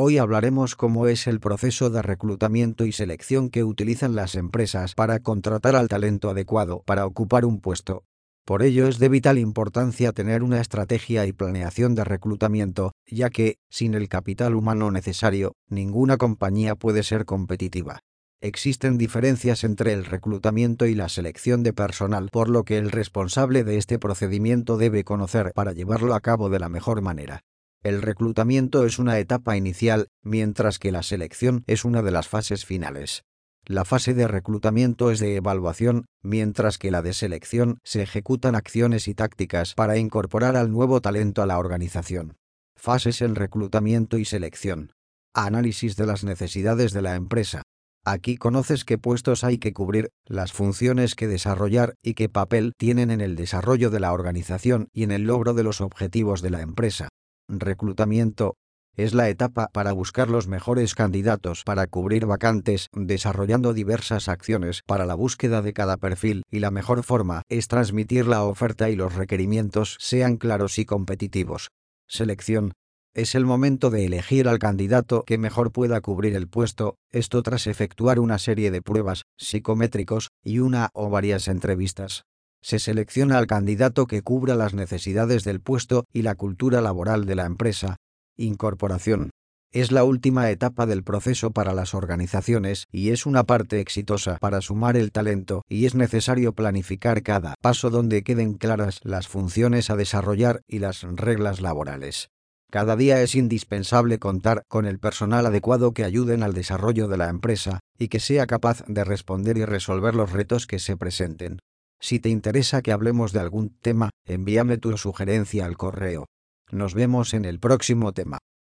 Hoy hablaremos cómo es el proceso de reclutamiento y selección que utilizan las empresas para contratar al talento adecuado para ocupar un puesto. Por ello es de vital importancia tener una estrategia y planeación de reclutamiento, ya que, sin el capital humano necesario, ninguna compañía puede ser competitiva. Existen diferencias entre el reclutamiento y la selección de personal, por lo que el responsable de este procedimiento debe conocer para llevarlo a cabo de la mejor manera. El reclutamiento es una etapa inicial, mientras que la selección es una de las fases finales. La fase de reclutamiento es de evaluación, mientras que la de selección se ejecutan acciones y tácticas para incorporar al nuevo talento a la organización. Fases en reclutamiento y selección. Análisis de las necesidades de la empresa. Aquí conoces qué puestos hay que cubrir, las funciones que desarrollar y qué papel tienen en el desarrollo de la organización y en el logro de los objetivos de la empresa. Reclutamiento. Es la etapa para buscar los mejores candidatos para cubrir vacantes, desarrollando diversas acciones para la búsqueda de cada perfil y la mejor forma es transmitir la oferta y los requerimientos sean claros y competitivos. Selección. Es el momento de elegir al candidato que mejor pueda cubrir el puesto, esto tras efectuar una serie de pruebas, psicométricos y una o varias entrevistas. Se selecciona al candidato que cubra las necesidades del puesto y la cultura laboral de la empresa. Incorporación. Es la última etapa del proceso para las organizaciones y es una parte exitosa para sumar el talento y es necesario planificar cada paso donde queden claras las funciones a desarrollar y las reglas laborales. Cada día es indispensable contar con el personal adecuado que ayuden al desarrollo de la empresa y que sea capaz de responder y resolver los retos que se presenten. Si te interesa que hablemos de algún tema, envíame tu sugerencia al correo. Nos vemos en el próximo tema.